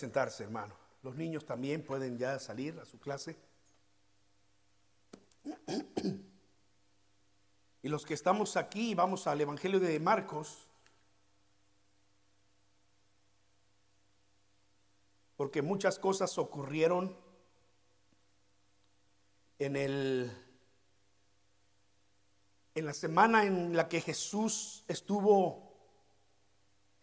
Sentarse, hermano. Los niños también pueden ya salir a su clase. Y los que estamos aquí, vamos al Evangelio de Marcos. Porque muchas cosas ocurrieron en el en la semana en la que Jesús estuvo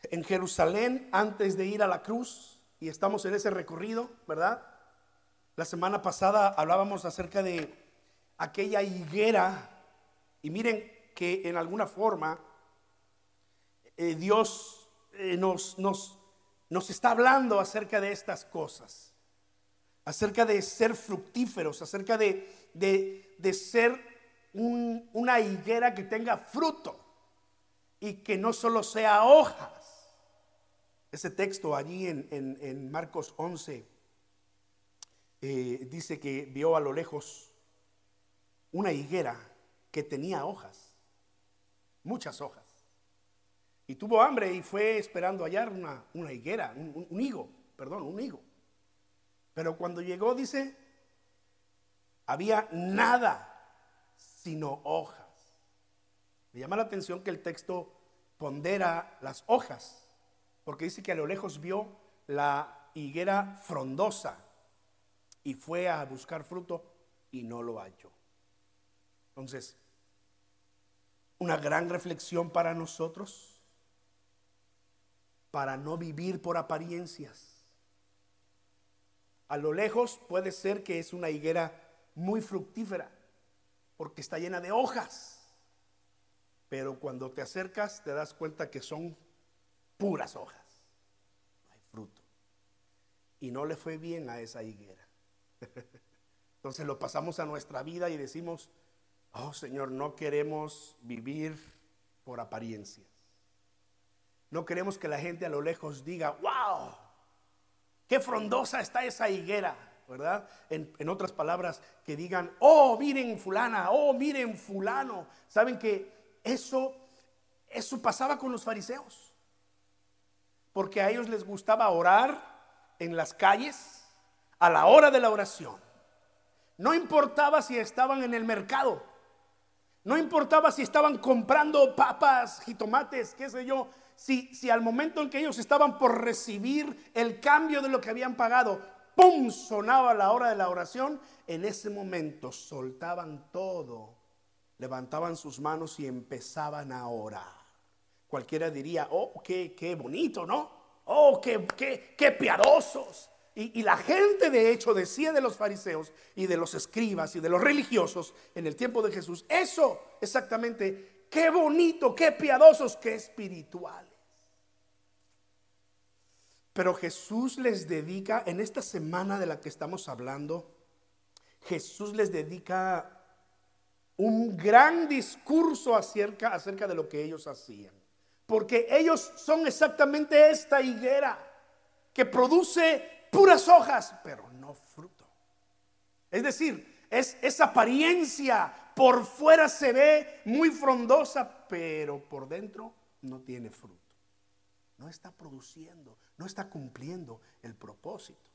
en Jerusalén antes de ir a la cruz y estamos en ese recorrido, ¿verdad? La semana pasada hablábamos acerca de aquella higuera y miren que en alguna forma eh, Dios eh, nos, nos, nos está hablando acerca de estas cosas, acerca de ser fructíferos, acerca de, de, ser una higuera que tenga fruto y que no solo sea hojas. Ese texto allí en, Marcos 11 eh, dice que vio a lo lejos una higuera que tenía hojas, muchas hojas. Y tuvo hambre y fue esperando hallar una, una higuera, un, higo, perdón, un higo. Pero cuando llegó, dice, había nada sino hojas. Me llama la atención que el texto pondera las hojas, porque dice que a lo lejos vio la higuera frondosa y fue a buscar fruto y no lo halló. Entonces, una gran reflexión para nosotros, para no vivir por apariencias. A lo lejos puede ser que es una higuera muy fructífera, porque está llena de hojas, pero cuando te acercas te das cuenta que son puras hojas, no hay fruto. Y no le fue bien a esa higuera. Entonces lo pasamos a nuestra vida y decimos, Oh Señor, no queremos vivir por apariencias. No queremos que la gente a lo lejos diga, wow, qué frondosa está esa higuera, ¿verdad? En, otras palabras, que digan, oh, miren fulana, oh, miren fulano. ¿Saben que eso, eso pasaba con los fariseos? Porque a ellos les gustaba orar en las calles a la hora de la oración. No importaba si estaban en el mercado. No importaba si estaban comprando papas, jitomates, qué sé yo. Si, si al momento en que ellos estaban por recibir el cambio de lo que habían pagado, ¡pum! sonaba la hora de la oración, en ese momento soltaban todo, levantaban sus manos y empezaban a orar. Cualquiera diría, oh, qué, qué bonito, ¿no? Oh, qué, qué, qué piadosos. Y, la gente de hecho decía de los fariseos y de los escribas y de los religiosos en el tiempo de Jesús, eso exactamente, qué bonito, qué piadosos, qué espirituales. Pero Jesús les dedica, en esta semana de la que estamos hablando, Jesús les dedica un gran discurso acerca, acerca de lo que ellos hacían. Porque ellos son exactamente esta higuera que produce puras hojas, pero no fruto. Es decir, es esa apariencia por fuera se ve muy frondosa, pero por dentro no tiene fruto. No está produciendo, no está cumpliendo el propósito.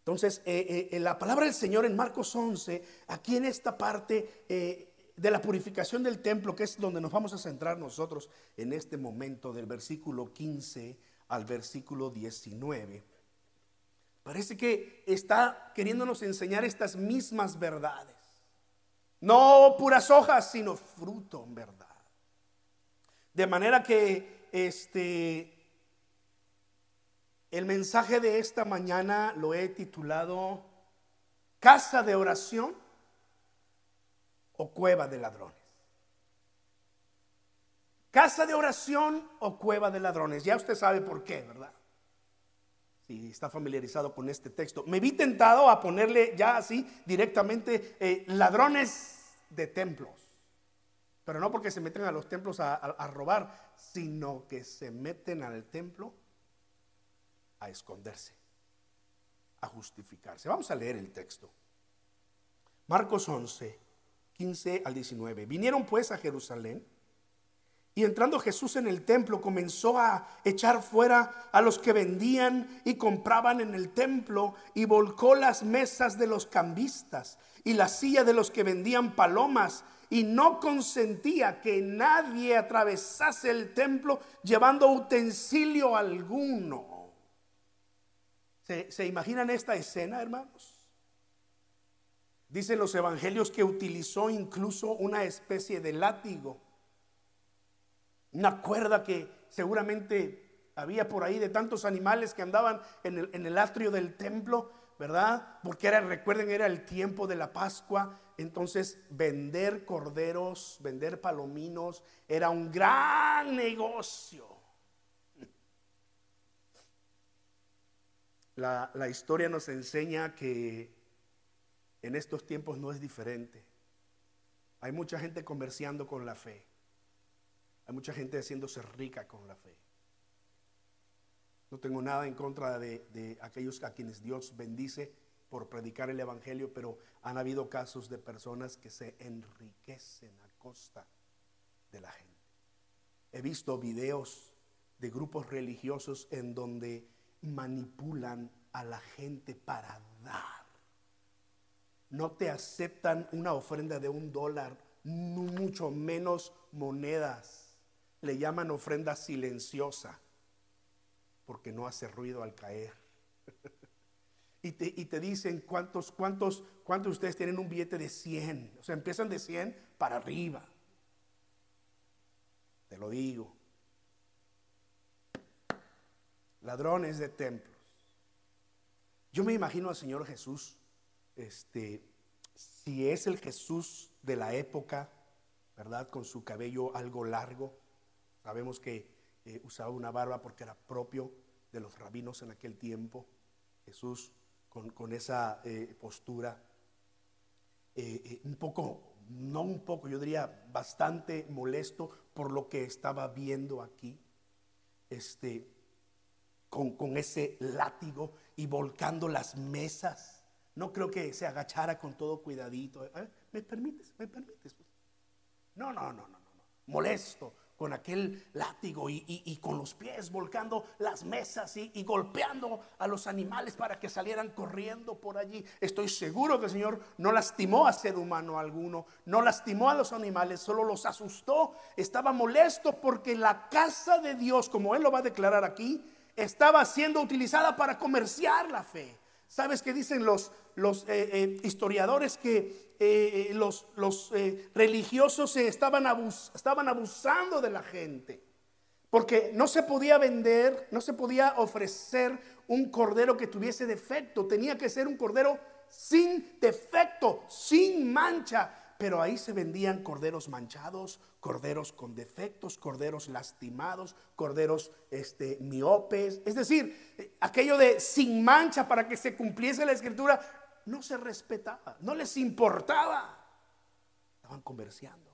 Entonces, eh, eh, en la palabra del Señor en Marcos 11, aquí en esta parte eh, de la purificación del templo, que es donde nos vamos a centrar nosotros en este momento, del versículo 15 al versículo 19 Parece que está queriéndonos enseñar estas mismas verdades. No puras hojas, sino fruto en verdad. De manera que este el mensaje de esta mañana lo he titulado Casa de oración o cueva de ladrones. Casa de oración o cueva de ladrones. Ya usted sabe por qué, ¿verdad? si está familiarizado con este texto. Me vi tentado a ponerle ya así directamente eh, ladrones de templos. Pero no porque se meten a los templos a, a robar, sino que se meten al templo a esconderse, a justificarse. Vamos a leer el texto. Marcos 11, 15 al 19. Vinieron pues a Jerusalén Y entrando Jesús en el templo comenzó a echar fuera a los que vendían y compraban en el templo y volcó las mesas de los cambistas y la silla de los que vendían palomas y no consentía que nadie atravesase el templo llevando utensilio alguno. ¿Se, se imaginan esta escena, hermanos? Dicen los evangelios que utilizó incluso una especie de látigo una cuerda que seguramente había por ahí de tantos animales que andaban en el, atrio del templo, ¿verdad? Porque era, recuerden, era el tiempo de la Pascua. Entonces, vender corderos, vender palominos, era un gran negocio. La, historia nos enseña que en estos tiempos no es diferente. Hay mucha gente comerciando con la fe. Hay mucha gente haciéndose rica con la fe. No tengo nada en contra de, aquellos a quienes Dios bendice por predicar el Evangelio, pero han habido casos de personas que se enriquecen a costa de la gente. He visto videos de grupos religiosos en donde manipulan a la gente para dar. No te aceptan una ofrenda de un dólar, mucho menos monedas le llaman ofrenda silenciosa, porque no hace ruido al caer. y, te, dicen cuántos, cuántos, cuántos de ustedes tienen un billete de 100. O sea, empiezan de 100 para arriba. Te lo digo. Ladrones de templos. Yo me imagino al Señor Jesús, este, si es el Jesús de la época, ¿verdad? Con su cabello algo largo, Sabemos que eh, usaba una barba porque era propio de los rabinos en aquel tiempo. Jesús con, esa eh, postura, eh, un poco, no un poco, yo diría bastante molesto por lo que estaba viendo aquí. Este, con, con, ese látigo y volcando las mesas. No creo que se agachara con todo cuidadito. ¿Me permites? ¿Me permites? No, no, no, no, no. Molesto, con aquel látigo y, con los pies volcando las mesas y, golpeando a los animales para que salieran corriendo por allí. Estoy seguro que el Señor no lastimó a ser humano alguno, no lastimó a los animales, solo los asustó. Estaba molesto porque la casa de Dios, como Él lo va a declarar aquí, estaba siendo utilizada para comerciar la fe. ¿Sabes qué dicen los, los eh, eh, historiadores que eh, los, religiosos estaban, estaban abusando de la gente? Porque no se podía vender, no se podía ofrecer un cordero que tuviese defecto. Tenía que ser un cordero sin defecto, sin mancha. Pero ahí se vendían corderos manchados, corderos con defectos, corderos lastimados, corderos este, miopes. Es decir, aquello de sin mancha para que se cumpliese la escritura, no se respetaba, no les importaba. Estaban comerciando.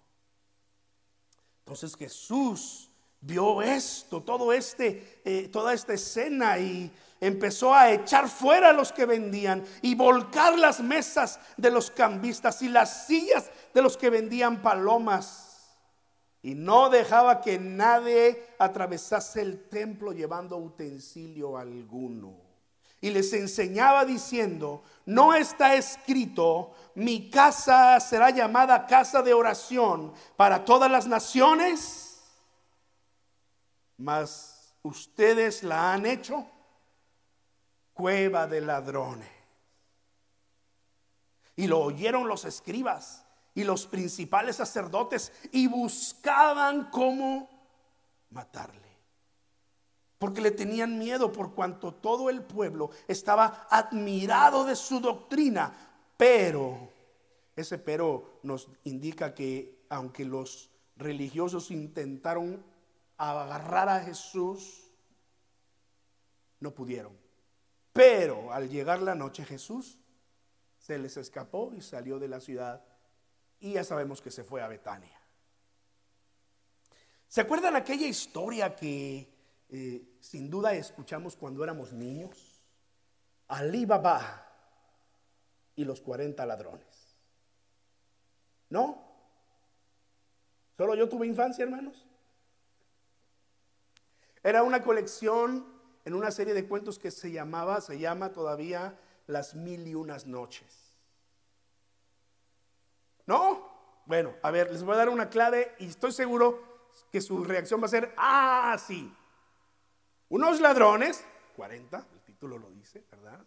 Entonces Jesús vio esto, todo este, eh, toda esta escena y empezó a echar fuera a los que vendían y volcar las mesas de los cambistas y las sillas de los que vendían palomas. Y no dejaba que nadie atravesase el templo llevando utensilio alguno. Y les enseñaba diciendo, no está escrito, mi casa será llamada casa de oración para todas las naciones, mas ustedes la han hecho cueva de ladrones. Y lo oyeron los escribas y los principales sacerdotes y buscaban cómo matarle. Porque le tenían miedo por cuanto todo el pueblo estaba admirado de su doctrina. Pero, ese pero nos indica que aunque los religiosos intentaron agarrar a Jesús, no pudieron. Pero al llegar la noche Jesús se les escapó y salió de la ciudad y ya sabemos que se fue a Betania. ¿Se acuerdan aquella historia que eh, sin duda escuchamos cuando éramos niños? Alí Baba y los 40 ladrones. ¿No? ¿Solo yo tuve infancia, hermanos? Era una colección en una serie de cuentos que se llamaba, se llama todavía Las Mil y Unas Noches. ¿No? Bueno, a ver, les voy a dar una clave y estoy seguro que su reacción va a ser, ah, sí. Unos ladrones, 40, el título lo dice, ¿verdad?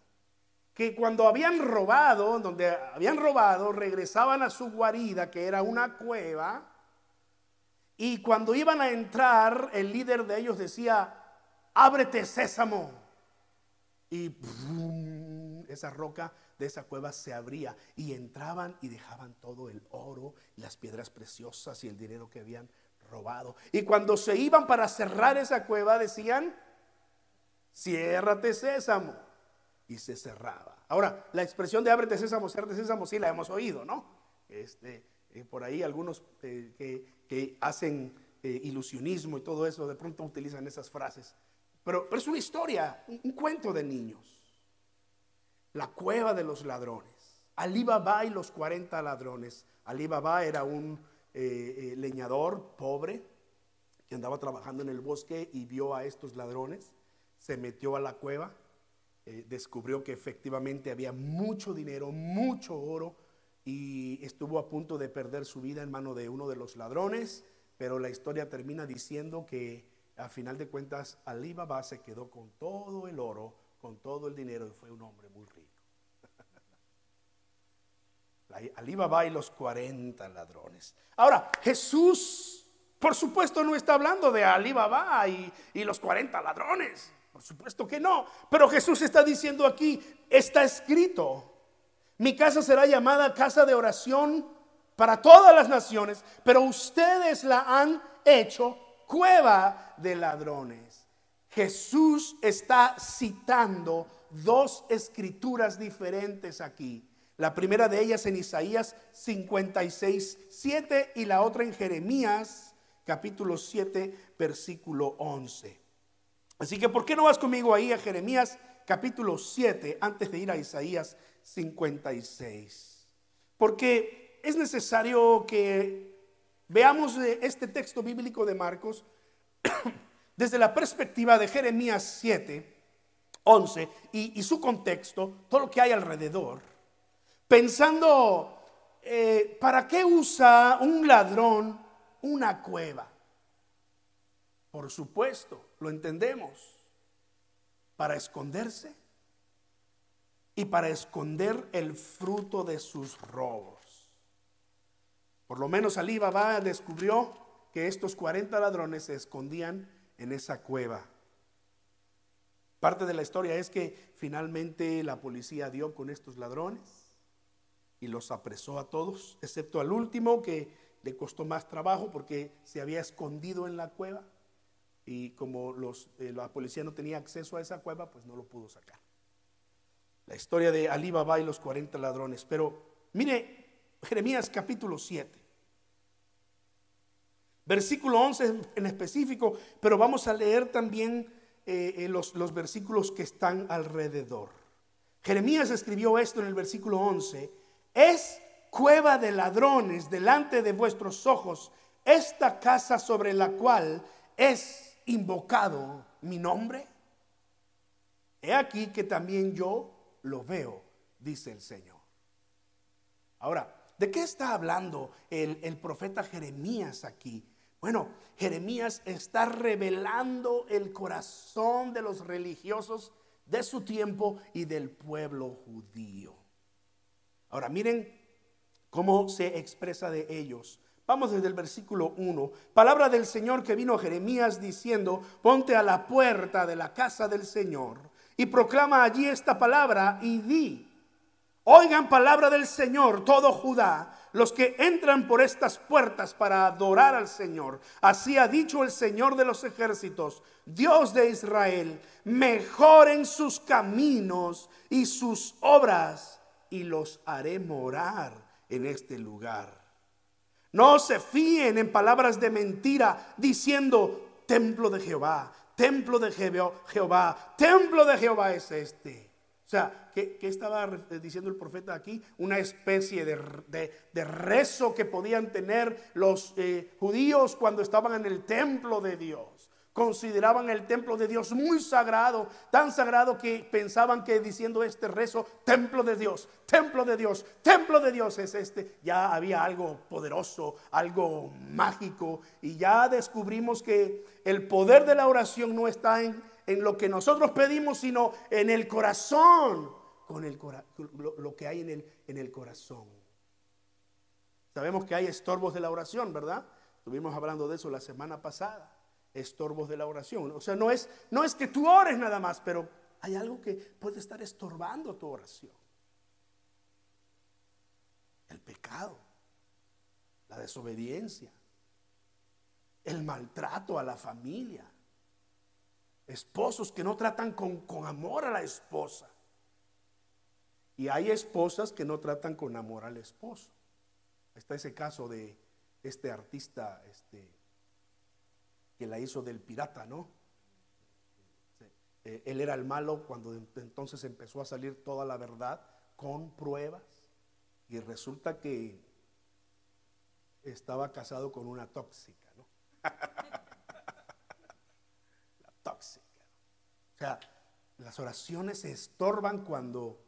Que cuando habían robado, donde habían robado, regresaban a su guarida, que era una cueva, y cuando iban a entrar, el líder de ellos decía, ábrete sésamo. Y esa roca de esa cueva se abría y entraban y dejaban todo el oro, las piedras preciosas y el dinero que habían robado. Y cuando se iban para cerrar esa cueva decían, ciérrate sésamo. Y se cerraba. Ahora, la expresión de ábrete sésamo, ciérrate sésamo, sí la hemos oído, ¿no? Este, eh, por ahí algunos eh, que, hacen eh, ilusionismo y todo eso, de pronto utilizan esas frases. Pero, es una historia, un, cuento de niños. La cueva de los ladrones. Ali Baba y los 40 ladrones. Ali Baba era un leñador pobre que andaba trabajando en el bosque y vio a estos ladrones se metió a la cueva, eh, descubrió que efectivamente había mucho dinero, mucho oro, y estuvo a punto de perder su vida en mano de uno de los ladrones, pero la historia termina diciendo que a final de cuentas Ali Baba se quedó con todo el oro, con todo el dinero y fue un hombre muy rico. Ali Baba y los 40 ladrones. Ahora, Jesús, por supuesto, no está hablando de Ali Baba y, y los 40 ladrones. Por supuesto que no. Pero Jesús está diciendo aquí, está escrito, mi casa será llamada casa de oración para todas las naciones, pero ustedes la han hecho cueva de ladrones. Jesús está citando dos escrituras diferentes aquí. La primera de ellas en Isaías 56, 7 y la otra en Jeremías capítulo 7, versículo 11. Así que, ¿por qué no vas conmigo ahí a Jeremías capítulo 7 antes de ir a Isaías 56? Porque es necesario que veamos este texto bíblico de Marcos desde la perspectiva de Jeremías 7, 11 y, su contexto, todo lo que hay alrededor, pensando, eh, ¿para qué usa un ladrón una cueva? Por supuesto, lo entendemos. Para esconderse y para esconder el fruto de sus robos. Por lo menos Ali Baba descubrió que estos 40 ladrones se escondían en esa cueva. Parte de la historia es que finalmente la policía dio con estos ladrones y los apresó a todos, excepto al último que le costó más trabajo porque se había escondido en la cueva y como los, eh, la policía no tenía acceso a esa cueva, pues no lo pudo sacar. La historia de Ali Baba y los 40 ladrones. Pero mire, Jeremías capítulo 7, versículo 11 en específico, pero vamos a leer también eh, eh, los, los versículos que están alrededor. Jeremías escribió esto en el versículo 11, es cueva de ladrones delante de vuestros ojos esta casa sobre la cual es invocado mi nombre? He aquí que también yo lo veo, dice el Señor. Ahora, ¿de qué está hablando el, el profeta Jeremías aquí? Bueno, Jeremías está revelando el corazón de los religiosos de su tiempo y del pueblo judío. Ahora, miren cómo se expresa de ellos. Vamos desde el versículo 1. Palabra del Señor que vino a Jeremías diciendo, ponte a la puerta de la casa del Señor y proclama allí esta palabra y di, oigan palabra del Señor, todo Judá, los que entran por estas puertas para adorar al Señor. Así ha dicho el Señor de los ejércitos, Dios de Israel, mejoren sus caminos y sus obras y los haré morar en este lugar. No se fíen en palabras de mentira diciendo templo de Jehová, templo de Jehová, templo de Jehová es este. O sea, ¿qué, estaba diciendo el profeta aquí? Una especie de, rezo que podían tener los eh, judíos cuando estaban en el templo de Dios consideraban el templo de Dios muy sagrado, tan sagrado que pensaban que diciendo este rezo, templo de Dios, templo de Dios, templo de Dios es este, ya había algo poderoso, algo mágico, y ya descubrimos que el poder de la oración no está en, en lo que nosotros pedimos, sino en el corazón, con el, lo, lo que hay en el, en el corazón. Sabemos que hay estorbos de la oración, ¿verdad? Estuvimos hablando de eso la semana pasada estorbos de la oración. O sea, no es, no es que tú ores nada más, pero hay algo que puede estar estorbando tu oración. El pecado, la desobediencia, el maltrato a la familia, esposos que no tratan con, con amor a la esposa. Y hay esposas que no tratan con amor al esposo. Está ese caso de este artista, este, que la hizo del pirata, ¿no? Eh, él era el malo cuando entonces empezó a salir toda la verdad con pruebas y resulta que estaba casado con una tóxica, ¿no? la tóxica. O sea, las oraciones se estorban cuando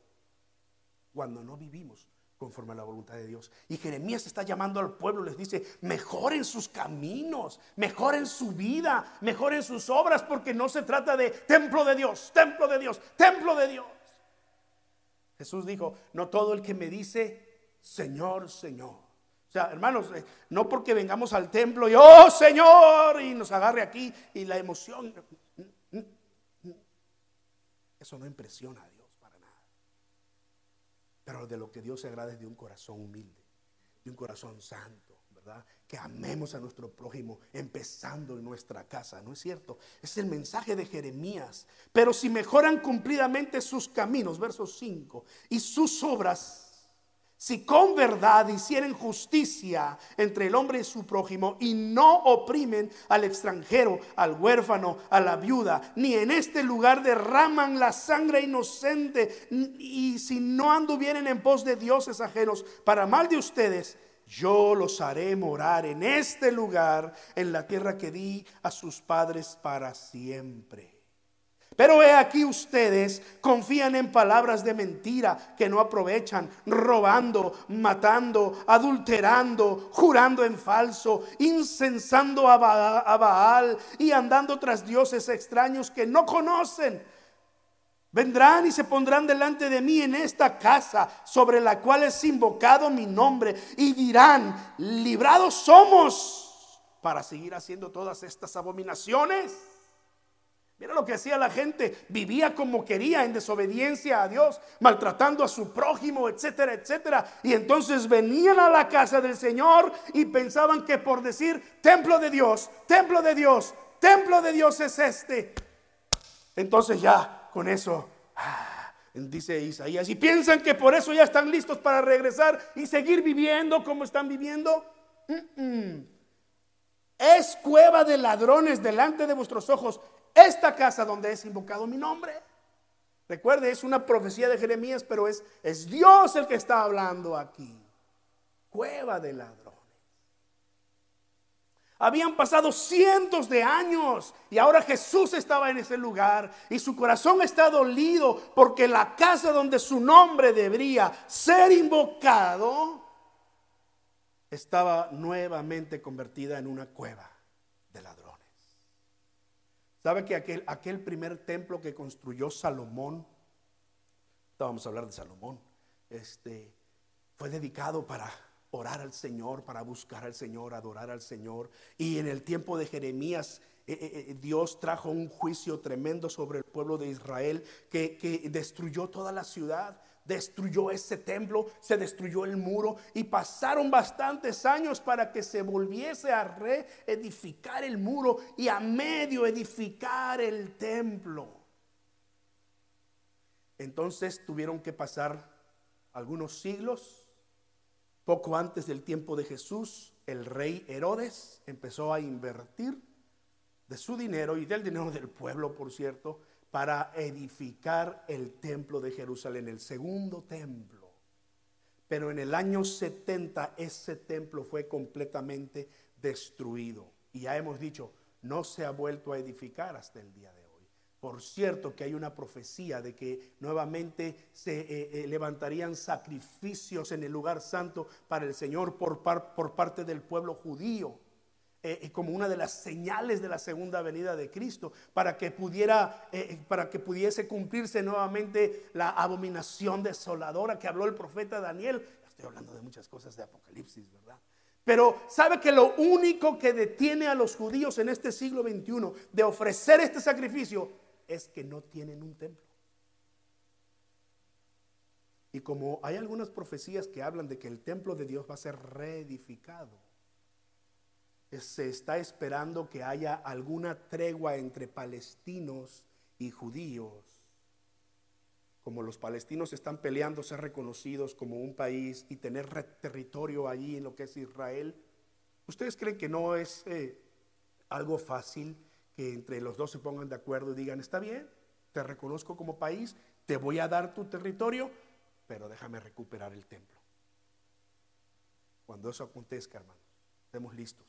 cuando no vivimos conforme a la voluntad de Dios. Y Jeremías está llamando al pueblo, les dice, mejoren sus caminos, mejoren su vida, mejoren sus obras, porque no se trata de templo de Dios, templo de Dios, templo de Dios. Jesús dijo, no todo el que me dice, Señor, Señor. O sea, hermanos, eh, no porque vengamos al templo y, oh Señor, y nos agarre aquí y la emoción. Eso no impresiona a Dios. Pero de lo que Dios se agrada es de un corazón humilde, de un corazón santo, ¿verdad? Que amemos a nuestro prójimo, empezando en nuestra casa, ¿no es cierto? Es el mensaje de Jeremías. Pero si mejoran cumplidamente sus caminos, verso 5, y sus obras, si con verdad hicieren justicia entre el hombre y su prójimo y no oprimen al extranjero, al huérfano, a la viuda, ni en este lugar derraman la sangre inocente y si no anduvieren en pos de dioses ajenos para mal de ustedes, yo los haré morar en este lugar, en la tierra que di a sus padres para siempre. Pero he aquí ustedes confían en palabras de mentira que no aprovechan, robando, matando, adulterando, jurando en falso, incensando a Baal y andando tras dioses extraños que no conocen. Vendrán y se pondrán delante de mí en esta casa sobre la cual es invocado mi nombre y dirán, librados somos para seguir haciendo todas estas abominaciones. Mira lo que hacía la gente, vivía como quería en desobediencia a Dios, maltratando a su prójimo, etcétera, etcétera. Y entonces venían a la casa del Señor y pensaban que por decir templo de Dios, templo de Dios, templo de Dios es este. Entonces ya con eso, ah, dice Isaías, y piensan que por eso ya están listos para regresar y seguir viviendo como están viviendo. Es cueva de ladrones delante de vuestros ojos esta casa donde es invocado mi nombre. Recuerde, es una profecía de Jeremías, pero es, es Dios el que está hablando aquí. Cueva de ladrones. Habían pasado cientos de años y ahora Jesús estaba en ese lugar y su corazón está dolido porque la casa donde su nombre debería ser invocado estaba nuevamente convertida en una cueva de ladrones. ¿Sabe que aquel, aquel primer templo que construyó Salomón, vamos a hablar de Salomón, este, fue dedicado para orar al Señor, para buscar al Señor, adorar al Señor. Y en el tiempo de Jeremías, eh, eh, eh, Dios trajo un juicio tremendo sobre el pueblo de Israel que, que destruyó toda la ciudad destruyó ese templo, se destruyó el muro y pasaron bastantes años para que se volviese a reedificar el muro y a medio edificar el templo. Entonces tuvieron que pasar algunos siglos. Poco antes del tiempo de Jesús, el rey Herodes empezó a invertir de su dinero y del dinero del pueblo, por cierto, para edificar el templo de Jerusalén, el segundo templo. Pero en el año 70 ese templo fue completamente destruido. Y ya hemos dicho, no se ha vuelto a edificar hasta el día de hoy. Por cierto que hay una profecía de que nuevamente se eh, eh, levantarían sacrificios en el lugar santo para el Señor por, por parte del pueblo judío. Eh, como una de las señales de la segunda venida de Cristo, para que pudiera, para que pudiese cumplirse nuevamente la abominación desoladora que habló el profeta Daniel. Estoy hablando de muchas cosas de Apocalipsis, ¿verdad? Pero sabe que lo único que detiene a los judíos en este siglo XXI de ofrecer este sacrificio es que no tienen un templo. Y como hay algunas profecías que hablan de que el templo de Dios va a ser reedificado, se está esperando que haya alguna tregua entre palestinos y judíos. Como los palestinos están peleando ser reconocidos como un país y tener territorio allí en lo que es Israel, ¿ustedes creen que no es eh, algo fácil? que entre los dos se pongan de acuerdo y digan, está bien, te reconozco como país, te voy a dar tu territorio, pero déjame recuperar el templo. Cuando eso acontezca, hermanos, estemos listos,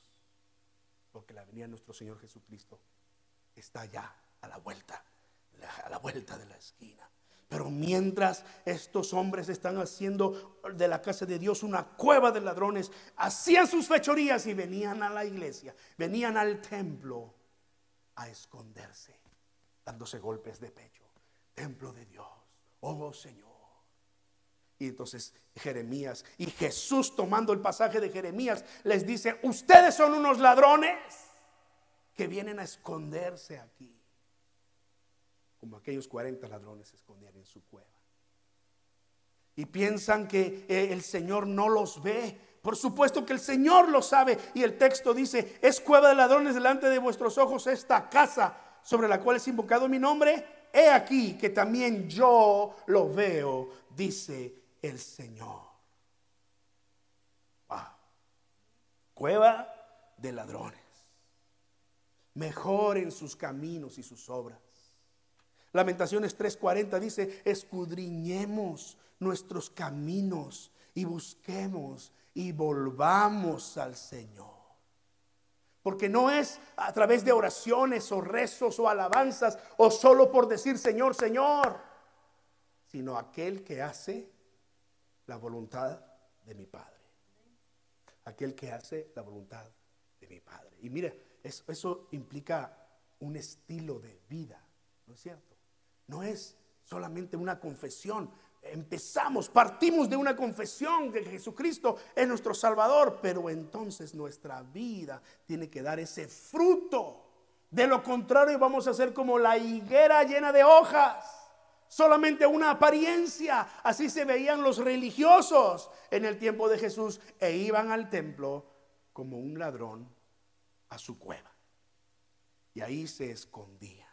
porque la venida de nuestro Señor Jesucristo está ya a la vuelta, a la vuelta de la esquina. Pero mientras estos hombres están haciendo de la casa de Dios una cueva de ladrones, hacían sus fechorías y venían a la iglesia, venían al templo a esconderse, dándose golpes de pecho. Templo de Dios, oh Señor. Y entonces Jeremías y Jesús tomando el pasaje de Jeremías les dice, ustedes son unos ladrones que vienen a esconderse aquí. Como aquellos 40 ladrones se escondían en su cueva. Y piensan que eh, el Señor no los ve, por supuesto que el Señor lo sabe y el texto dice, es cueva de ladrones delante de vuestros ojos esta casa sobre la cual es invocado mi nombre. He aquí que también yo lo veo, dice el Señor. Cueva de ladrones. Mejor en sus caminos y sus obras. Lamentaciones 3:40 dice, escudriñemos nuestros caminos y busquemos y volvamos al Señor. Porque no es a través de oraciones o rezos o alabanzas o solo por decir Señor, Señor, sino aquel que hace la voluntad de mi Padre. Aquel que hace la voluntad de mi Padre. Y mira, eso, implica un estilo de vida, ¿no es cierto? No es solamente una confesión, empezamos, partimos de una confesión de que Jesucristo es nuestro Salvador, pero entonces nuestra vida tiene que dar ese fruto. De lo contrario vamos a ser como la higuera llena de hojas, solamente una apariencia. Así se veían los religiosos en el tiempo de Jesús e iban al templo como un ladrón a su cueva. Y ahí se escondían.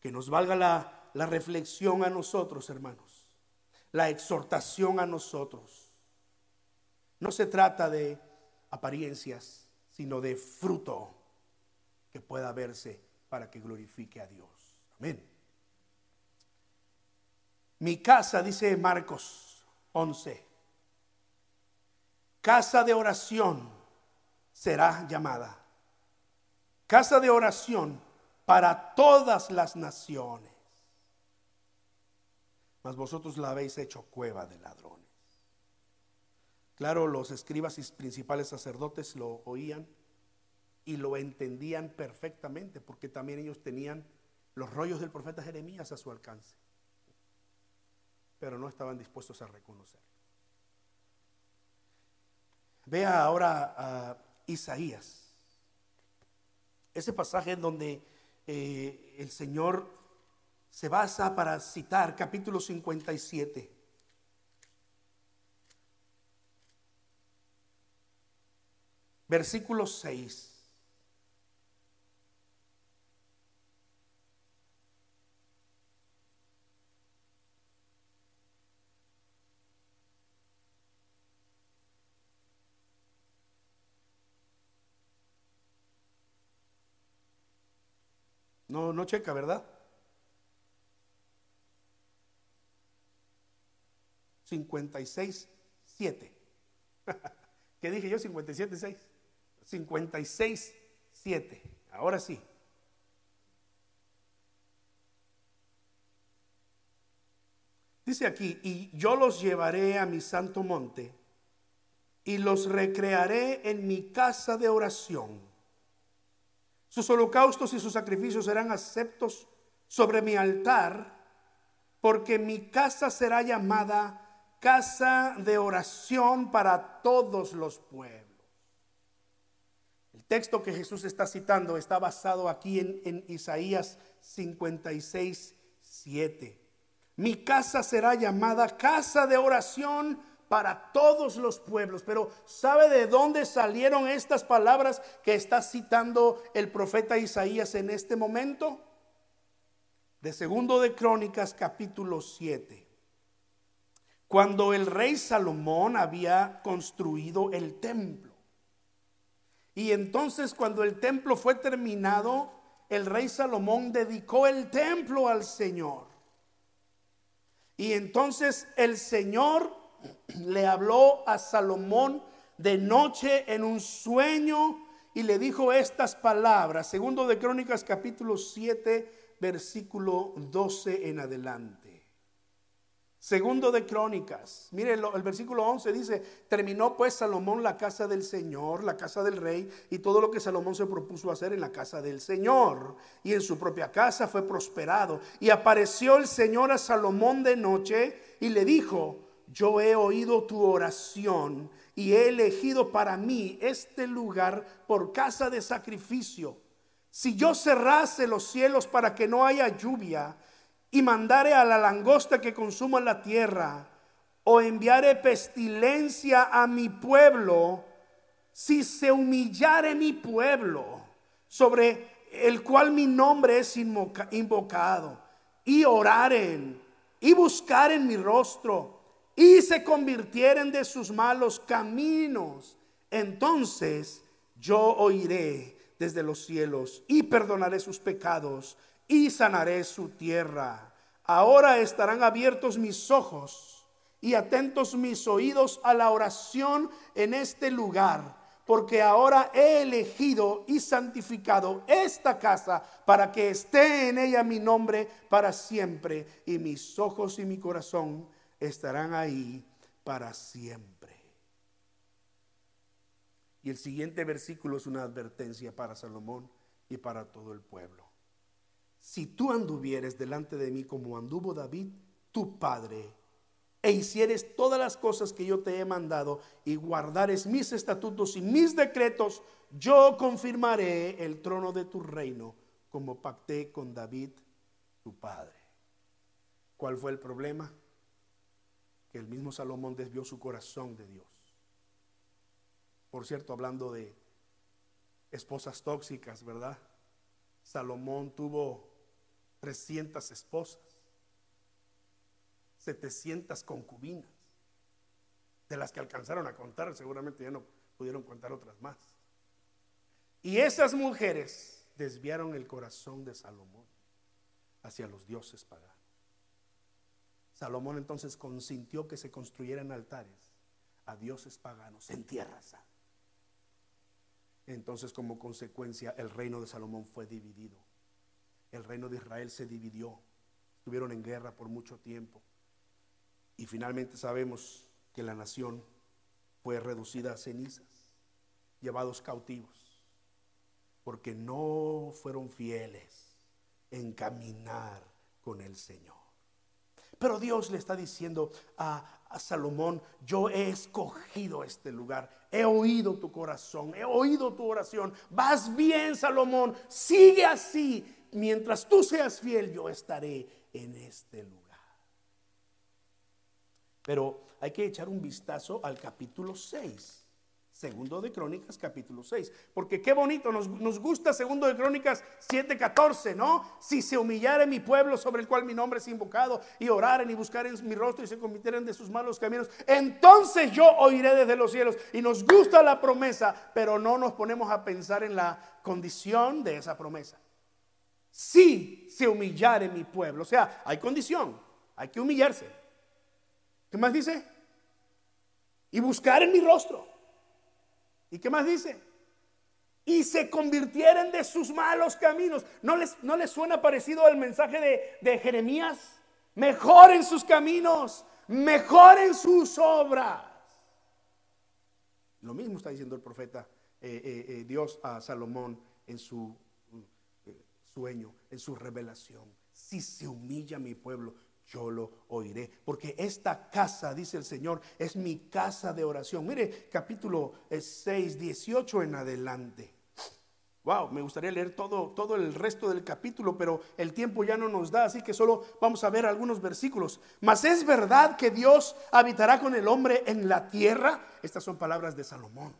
Que nos valga la la reflexión a nosotros, hermanos, la exhortación a nosotros. No se trata de apariencias, sino de fruto que pueda verse para que glorifique a Dios. Amén. Mi casa, dice Marcos 11, casa de oración será llamada. Casa de oración para todas las naciones mas vosotros la habéis hecho cueva de ladrones. Claro, los escribas y principales sacerdotes lo oían y lo entendían perfectamente, porque también ellos tenían los rollos del profeta Jeremías a su alcance, pero no estaban dispuestos a reconocerlo. Vea ahora a Isaías, ese pasaje donde eh, el Señor se basa para citar capítulo 57. Versículo 6. No, no checa, ¿verdad? 56, 7. ¿Qué dije yo? 57, 6. 56, 7. Ahora sí. Dice aquí, y yo los llevaré a mi santo monte y los recrearé en mi casa de oración. Sus holocaustos y sus sacrificios serán aceptos sobre mi altar, porque mi casa será llamada casa de oración para todos los pueblos. El texto que Jesús está citando está basado aquí en, Isaías 56, 7. Mi casa será llamada casa de oración para todos los pueblos. Pero ¿sabe de dónde salieron estas palabras que está citando el profeta Isaías en este momento? De segundo de Crónicas capítulo 7. Cuando el rey Salomón había construido el templo. Y entonces cuando el templo fue terminado, el rey Salomón dedicó el templo al Señor. Y entonces el Señor le habló a Salomón de noche en un sueño y le dijo estas palabras, segundo de Crónicas capítulo 7, versículo 12 en adelante. Segundo de Crónicas, mire el versículo 11 dice, terminó pues Salomón la casa del Señor, la casa del rey y todo lo que Salomón se propuso hacer en la casa del Señor. Y en su propia casa fue prosperado. Y apareció el Señor a Salomón de noche y le dijo, yo he oído tu oración y he elegido para mí este lugar por casa de sacrificio. Si yo cerrase los cielos para que no haya lluvia, y mandare a la langosta que consuma la tierra, o enviare pestilencia a mi pueblo, si se humillare mi pueblo, sobre el cual mi nombre es invocado, y oraren, y buscaren mi rostro, y se convirtieren de sus malos caminos, entonces yo oiré desde los cielos y perdonaré sus pecados y sanaré su tierra. Ahora estarán abiertos mis ojos y atentos mis oídos a la oración en este lugar, porque ahora he elegido y santificado esta casa para que esté en ella mi nombre para siempre, y mis ojos y mi corazón estarán ahí para siempre. Y el siguiente versículo es una advertencia para Salomón y para todo el pueblo si tú anduvieres delante de mí como anduvo David, tu padre, e hicieres todas las cosas que yo te he mandado y guardares mis estatutos y mis decretos, yo confirmaré el trono de tu reino como pacté con David, tu padre. ¿Cuál fue el problema? El mismo Salomón desvió su corazón de Dios. Por cierto, hablando de esposas tóxicas, ¿verdad? Salomón tuvo 300 esposas, 700 concubinas, de las que alcanzaron a contar, seguramente ya no pudieron contar otras más. Y esas mujeres desviaron el corazón de Salomón hacia los dioses paganos. Salomón entonces consintió que se construyeran altares a dioses paganos en tierra santa. Entonces como consecuencia el reino de Salomón fue dividido el reino de Israel se dividió. Estuvieron en guerra por mucho tiempo. Y finalmente sabemos que la nación fue reducida a cenizas, llevados cautivos, porque no fueron fieles en caminar con el Señor. Pero Dios le está diciendo a, Salomón, yo he escogido este lugar, he oído tu corazón, he oído tu oración, vas bien Salomón, sigue así, mientras tú seas fiel, yo estaré en este lugar. Pero hay que echar un vistazo al capítulo 6. Segundo de Crónicas, capítulo 6. Porque qué bonito, nos, gusta Segundo de Crónicas 7:14, ¿no? Si se humillare mi pueblo sobre el cual mi nombre es invocado, y oraren y buscaren mi rostro y se convirtieren de sus malos caminos, entonces yo oiré desde los cielos. Y nos gusta la promesa, pero no nos ponemos a pensar en la condición de esa promesa si se humillare mi pueblo. O sea, hay condición, hay que humillarse. ¿Qué más dice? Y buscar en mi rostro. ¿Y qué más dice? y se convirtieren de sus malos caminos. ¿No les, no les suena parecido al mensaje de, de Jeremías? Mejoren sus caminos, mejoren sus obras. Lo mismo está diciendo el profeta eh, eh, eh, Dios a Salomón en su sueño, en su revelación. Si se humilla mi pueblo, yo lo oiré. Porque esta casa, dice el Señor, es mi casa de oración. Mire capítulo 6, 18 en adelante. Wow, me gustaría leer todo, todo el resto del capítulo, pero el tiempo ya no nos da, así que solo vamos a ver algunos versículos. Mas es verdad que Dios habitará con el hombre en la tierra. Estas son palabras de Salomón.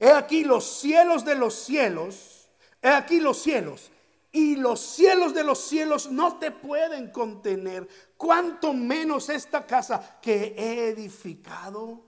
He aquí los cielos de los cielos, he aquí los cielos, y los cielos de los cielos no te pueden contener, cuanto menos esta casa que he edificado.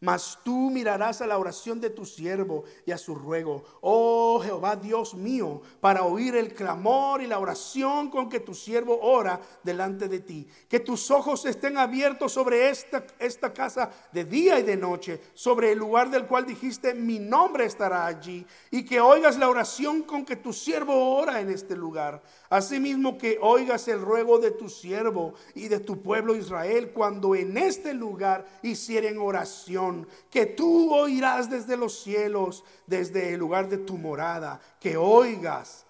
Mas tú mirarás a la oración de tu siervo y a su ruego, oh Jehová Dios mío, para oír el clamor y la oración con que tu siervo ora delante de ti. Que tus ojos estén abiertos sobre esta, esta casa de día y de noche, sobre el lugar del cual dijiste, mi nombre estará allí. Y que oigas la oración con que tu siervo ora en este lugar. Asimismo que oigas el ruego de tu siervo y de tu pueblo Israel cuando en este lugar hicieren oración que tú oirás desde los cielos, desde el lugar de tu morada, que oigas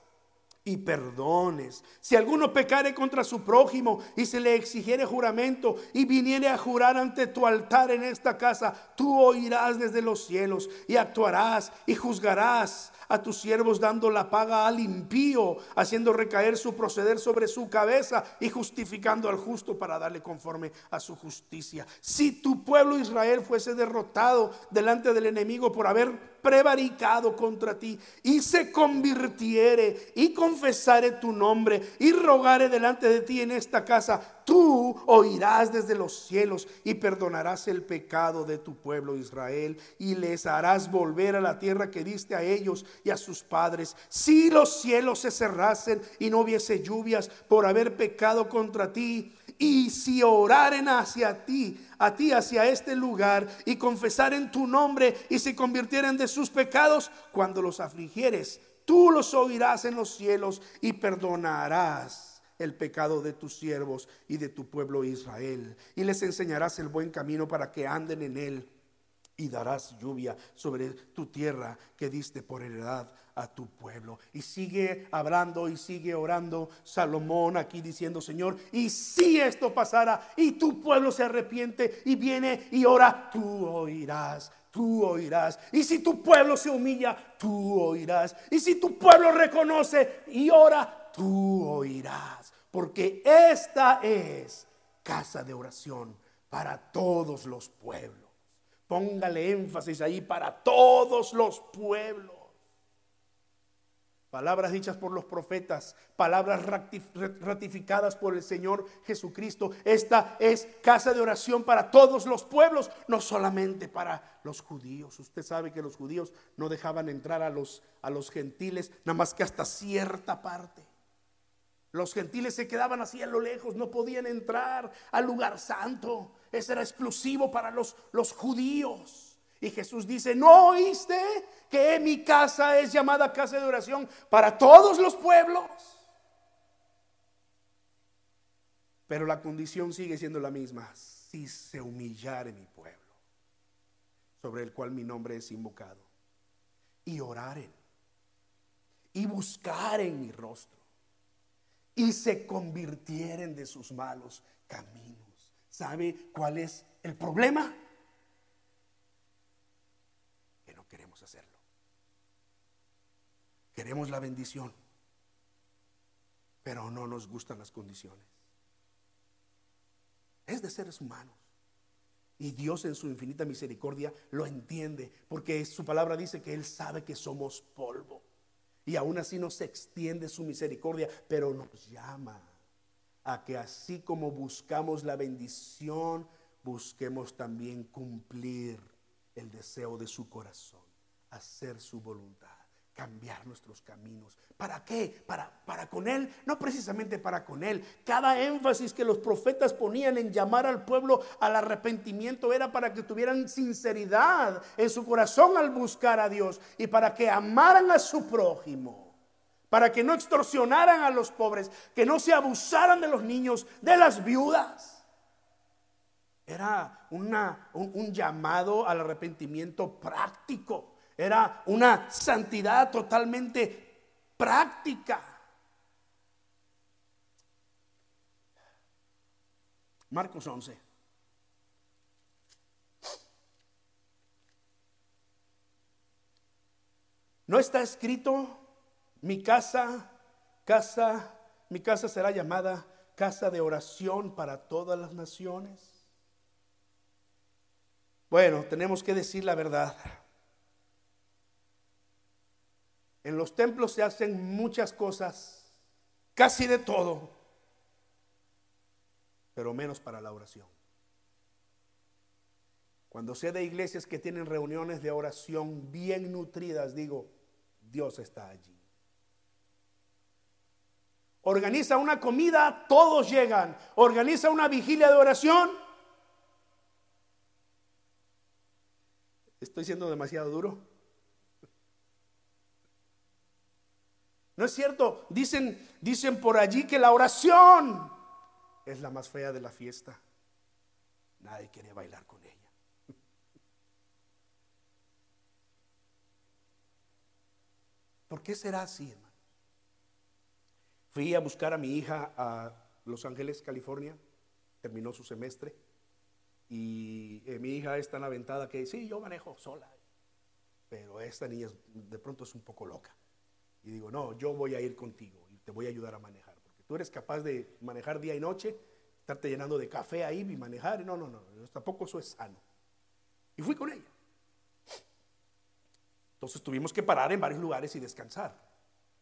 y perdones. Si alguno pecare contra su prójimo y se le exigiere juramento y viniere a jurar ante tu altar en esta casa, tú oirás desde los cielos y actuarás y juzgarás a tus siervos dando la paga al impío, haciendo recaer su proceder sobre su cabeza y justificando al justo para darle conforme a su justicia. Si tu pueblo Israel fuese derrotado delante del enemigo por haber prevaricado contra ti y se convirtiere y confesare tu nombre y rogare delante de ti en esta casa, tú oirás desde los cielos y perdonarás el pecado de tu pueblo Israel y les harás volver a la tierra que diste a ellos y a sus padres. Si los cielos se cerrasen y no hubiese lluvias por haber pecado contra ti, y si oraren hacia ti, a ti hacia este lugar, y confesaren tu nombre y se convirtieren de sus pecados, cuando los afligieres, tú los oirás en los cielos y perdonarás el pecado de tus siervos y de tu pueblo Israel. Y les enseñarás el buen camino para que anden en él y darás lluvia sobre tu tierra que diste por heredad a tu pueblo. Y sigue hablando y sigue orando Salomón aquí diciendo, Señor, y si esto pasara y tu pueblo se arrepiente y viene y ora, tú oirás. Tú oirás. Y si tu pueblo se humilla, tú oirás. Y si tu pueblo reconoce y ora, tú oirás. Porque esta es casa de oración para todos los pueblos. Póngale énfasis ahí para todos los pueblos. Palabras dichas por los profetas, palabras ratificadas por el Señor Jesucristo. Esta es casa de oración para todos los pueblos, no solamente para los judíos. Usted sabe que los judíos no dejaban entrar a los, a los gentiles, nada más que hasta cierta parte. Los gentiles se quedaban así a lo lejos, no podían entrar al lugar santo. Ese era exclusivo para los, los judíos. Y Jesús dice, ¿no oíste que mi casa es llamada casa de oración para todos los pueblos? Pero la condición sigue siendo la misma. Si se humillare mi pueblo, sobre el cual mi nombre es invocado, y oraren, y buscaren mi rostro y se convirtieren de sus malos caminos. ¿Sabe cuál es el problema? Queremos hacerlo. Queremos la bendición, pero no nos gustan las condiciones. Es de seres humanos. Y Dios en su infinita misericordia lo entiende, porque su palabra dice que Él sabe que somos polvo. Y aún así nos extiende su misericordia, pero nos llama a que así como buscamos la bendición, busquemos también cumplir el deseo de su corazón, hacer su voluntad. cambiar nuestros caminos. ¿Para qué? Para, para con Él, no precisamente para con Él. Cada énfasis que los profetas ponían en llamar al pueblo al arrepentimiento era para que tuvieran sinceridad en su corazón al buscar a Dios y para que amaran a su prójimo. Para que no extorsionaran a los pobres, que no se abusaran de los niños, de las viudas. Era una, un llamado al arrepentimiento práctico era una santidad totalmente práctica. Marcos 11. No está escrito mi casa, casa, mi casa será llamada casa de oración para todas las naciones. Bueno, tenemos que decir la verdad. En los templos se hacen muchas cosas, casi de todo, pero menos para la oración. Cuando sé de iglesias que tienen reuniones de oración bien nutridas, digo, Dios está allí. Organiza una comida, todos llegan. Organiza una vigilia de oración. Estoy siendo demasiado duro. ¿No es cierto? Dicen, dicen por allí que la oración es la más fea de la fiesta. Nadie quiere bailar con ella. ¿Por qué será así, hermano? Fui a buscar a mi hija a Los Ángeles, California. Terminó su semestre. Y eh, mi hija es tan aventada que sí, yo manejo sola. Pero esta niña de pronto es un poco loca. Y digo, no, yo voy a ir contigo y te voy a ayudar a manejar. Porque tú eres capaz de manejar día y noche, estarte llenando de café ahí y manejar. No, no, no, tampoco eso es sano. Y fui con ella. Entonces tuvimos que parar en varios lugares y descansar.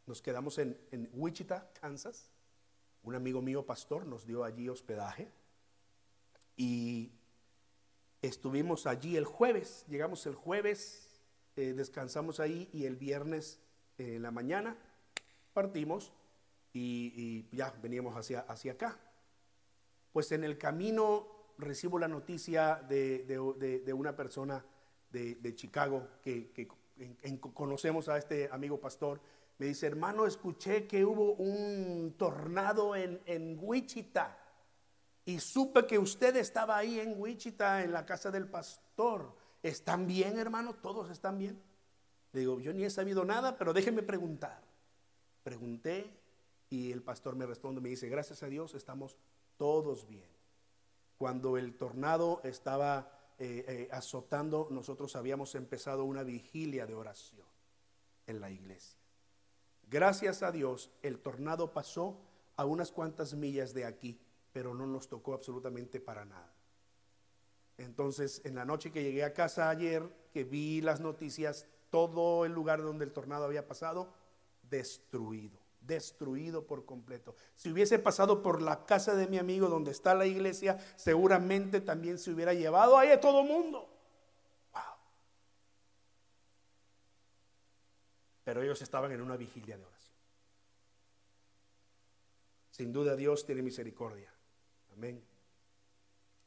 Nos quedamos en, en Wichita, Kansas. Un amigo mío, pastor, nos dio allí hospedaje. Y estuvimos allí el jueves. Llegamos el jueves, eh, descansamos ahí y el viernes en la mañana, partimos y, ya veníamos hacia, hacia acá. Pues en el camino recibo la noticia de, una persona de, Chicago que, conocemos a este amigo pastor. Me dice, hermano, escuché que hubo un tornado en, en Wichita y supe que usted estaba ahí en Wichita, en la casa del pastor. ¿Están bien, hermano? ¿Todos están bien? digo, yo ni he sabido nada, pero déjenme preguntar. Pregunté y el pastor me responde, me dice, gracias a Dios estamos todos bien. Cuando el tornado estaba eh, eh, azotando, nosotros habíamos empezado una vigilia de oración en la iglesia. Gracias a Dios, el tornado pasó a unas cuantas millas de aquí, pero no nos tocó absolutamente para nada. Entonces, en la noche que llegué a casa ayer, que vi las noticias, todo el lugar donde el tornado había pasado, destruido, destruido por completo. Si hubiese pasado por la casa de mi amigo donde está la iglesia, seguramente también se hubiera llevado ahí a todo mundo. Wow. Pero ellos estaban en una vigilia de oración. Sin duda Dios tiene misericordia.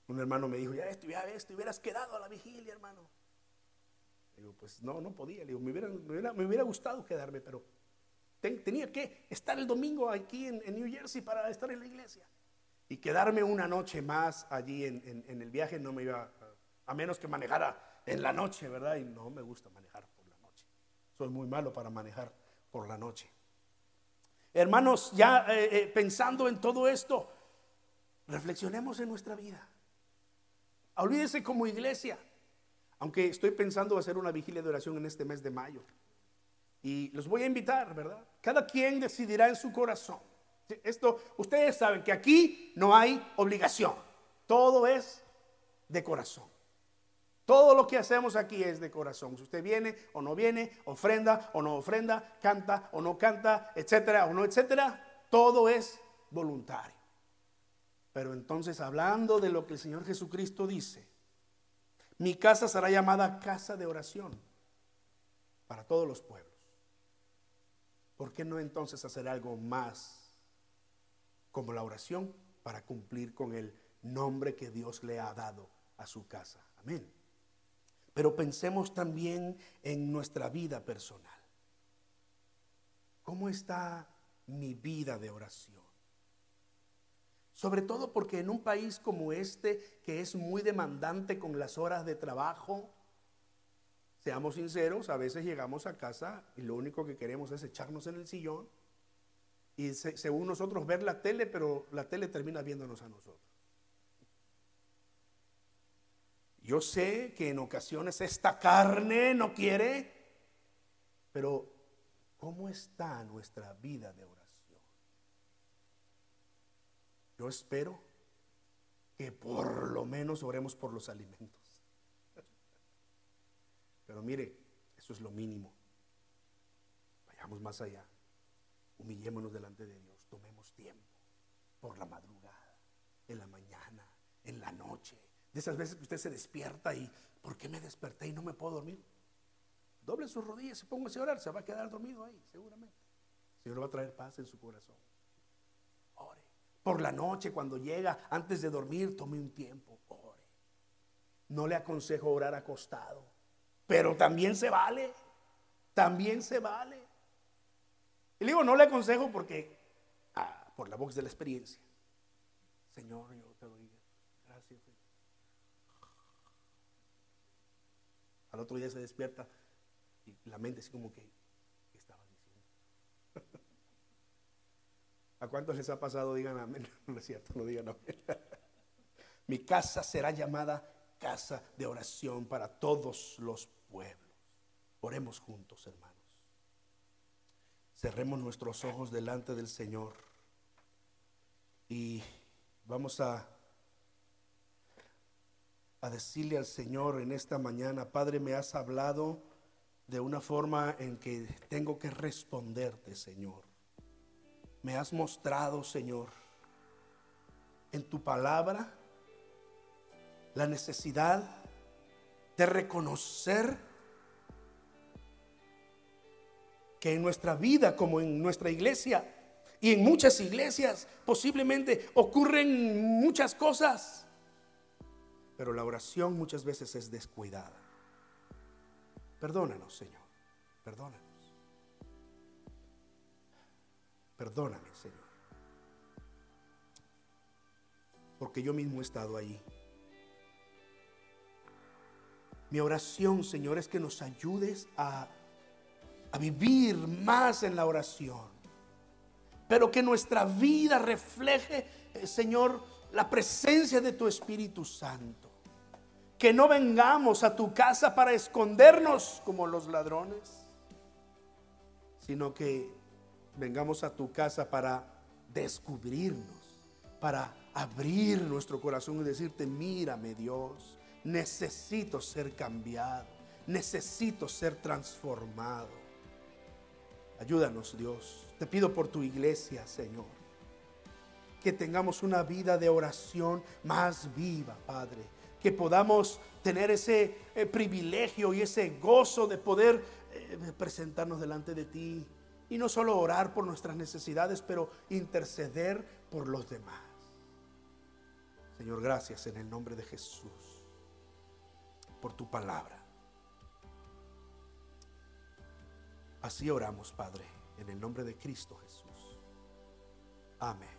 Un hermano me dijo, ya te hubieras quedado a la vigilia, hermano digo, pues no, no podía. digo, me hubiera, me hubiera, gustado quedarme, pero tenía que estar el domingo aquí en, New Jersey para estar en la iglesia. Y quedarme una noche más allí en, el viaje no me iba, a, menos que manejara en la noche, ¿verdad? Y no me gusta manejar por la noche. Soy muy malo para manejar por la noche. Hermanos, ya eh, eh, pensando en todo esto, reflexionemos en nuestra vida. Olvídese como iglesia. Aunque estoy pensando hacer una vigilia de oración en este mes de mayo. Y los voy a invitar, ¿verdad? Cada quien decidirá en su corazón. Esto, ustedes saben que aquí no hay obligación. Todo es de corazón. Todo lo que hacemos aquí es de corazón. Si usted viene o no viene, ofrenda o no ofrenda, canta o no canta, etcétera o no, etcétera, todo es voluntario. Pero entonces, hablando de lo que el Señor Jesucristo dice, mi casa será llamada casa de oración para todos los pueblos. ¿por qué no entonces hacer algo más como la oración para cumplir con el nombre que Dios le ha dado a su casa? Amén. Pero pensemos también en nuestra vida personal. ¿Cómo está mi vida de oración? Sobre todo porque en un país como este, que es muy demandante con las horas de trabajo, seamos sinceros, a veces llegamos a casa y lo único que queremos es echarnos en el sillón y según nosotros ver la tele, pero la tele termina viéndonos a nosotros. Yo sé que en ocasiones esta carne no quiere, pero ¿cómo está nuestra vida de oración? Yo espero que por lo menos oremos por los alimentos. Pero mire, eso es lo mínimo. Vayamos más allá. Humillémonos delante de Dios. Tomemos tiempo por la madrugada, en la mañana, en la noche. De esas veces que usted se despierta y, ¿por qué me desperté y no me puedo dormir? Doble sus rodillas y póngase a orar. Se va a quedar dormido ahí, seguramente. El Señor va a traer paz en su corazón por la noche cuando llega, antes de dormir, tome un tiempo, ore. No le aconsejo orar acostado, pero también se vale, también se vale. Y le digo, no le aconsejo porque, ah, por la voz de la experiencia. Señor, yo te doy gracias. Al otro día se despierta y la mente es como que, ¿A cuántos les ha pasado? Digan amén. No es cierto, no digan amén. Mi casa será llamada casa de oración para todos los pueblos. Oremos juntos, hermanos. Cerremos nuestros ojos delante del Señor y vamos a, a decirle al Señor en esta mañana, Padre, me has hablado de una forma en que tengo que responderte, Señor me has mostrado, Señor, en tu palabra la necesidad de reconocer que en nuestra vida, como en nuestra iglesia y en muchas iglesias, posiblemente ocurren muchas cosas, pero la oración muchas veces es descuidada. Perdónanos, Señor, perdónanos. Perdóname, Señor. Porque yo mismo he estado ahí. Mi oración, Señor, es que nos ayudes a, a vivir más en la oración. Pero que nuestra vida refleje, eh, Señor, la presencia de tu Espíritu Santo. Que no vengamos a tu casa para escondernos como los ladrones, sino que vengamos a tu casa para descubrirnos, para abrir nuestro corazón y decirte, mírame Dios, necesito ser cambiado, necesito ser transformado. Ayúdanos Dios, te pido por tu iglesia, Señor, que tengamos una vida de oración más viva, Padre, que podamos tener ese eh, privilegio y ese gozo de poder eh, presentarnos delante de ti y no solo orar por nuestras necesidades, pero interceder por los demás. Señor, gracias en el nombre de Jesús por tu palabra. Así oramos, Padre, en el nombre de Cristo Jesús. Amén.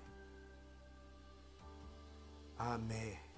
Amén.